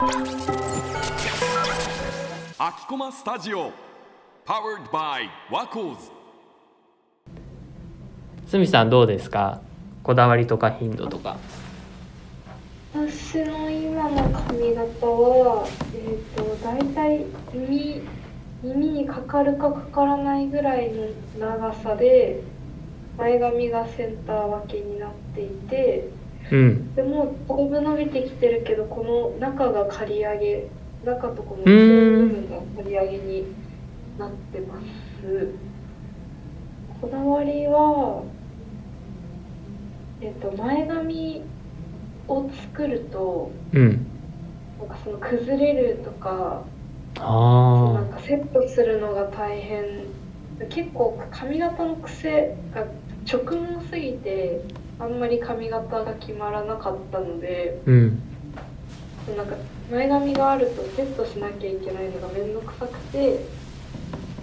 秋駒スタジオ Powered by ワコーズすみさんどうですか？こだわりとか頻度とか。私の今の髪型は、えー、と大体耳耳にかかるかかからないぐらいの長さで前髪がセンター分けになっていてうん。でもだいぶ伸びてきてるけどこの中が刈り上げ中とこの部分が刈り上げになってます。こだわりはえっ、と前髪を作るとうん。なんかその崩れるとかなあんかセットするのが大変。結構髪型の癖が直毛すぎてあんまり髪型が決まらなかったのであうん。なんか前髪があるとセットしなきゃいけないのが面倒くさくて、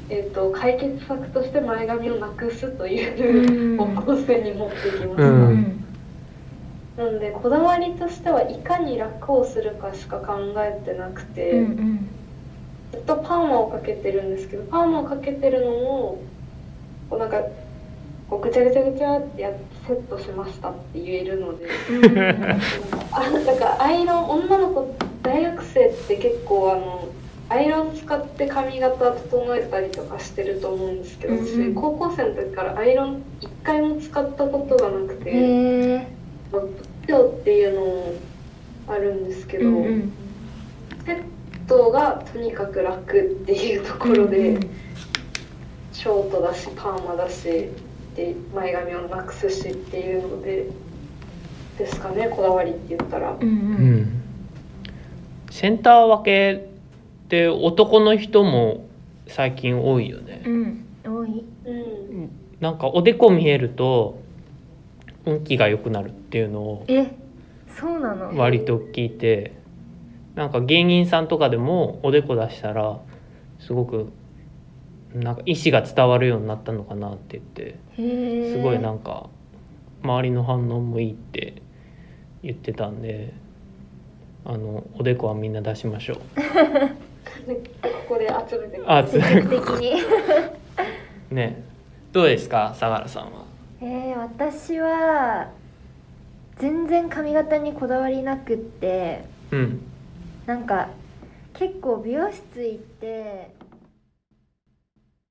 えー、と解決策として前髪をなくすという方向性に持ってきました、うん。なのでこだわりとしてはいかに楽をするかしか考えてなくて、うん。ずっとパーマをかけてるんですけどパーマをかけてるのもこうなんかこうぐちゃぐちゃぐちゃってやってセットしましたって言えるので。あなん かアイロン女の子大学生って結構あのアイロン使って髪型整えたりとかしてると思うんですけど、うんうん。私高校生の時からアイロン一回も使ったことがなくて。まあ仏教っていうのもあるんですけど、うんうん。セットがとにかく楽っていうところで、うん。ショートだしパーマだしで前髪をなくすしっていうのでですかねこだわりって言ったら、うんううん。んセンター分けって男の人も最近多いよね。うん多い。うん、なんかおでこ見えると運気が良くなるっていうのをえそうなの？割と聞いて。なんか芸人さんとかでもおでこ出したらすごくなんか意思が伝わるようになったのかなって言ってすごいなんか周りの反応もいいって言ってたんであのおでこはみんな出しましょう。でここで集めてあつ積極的に。ね。どうですか相良さんは？えー、私は全然髪型にこだわりなくってうん。なんか結構美容室行って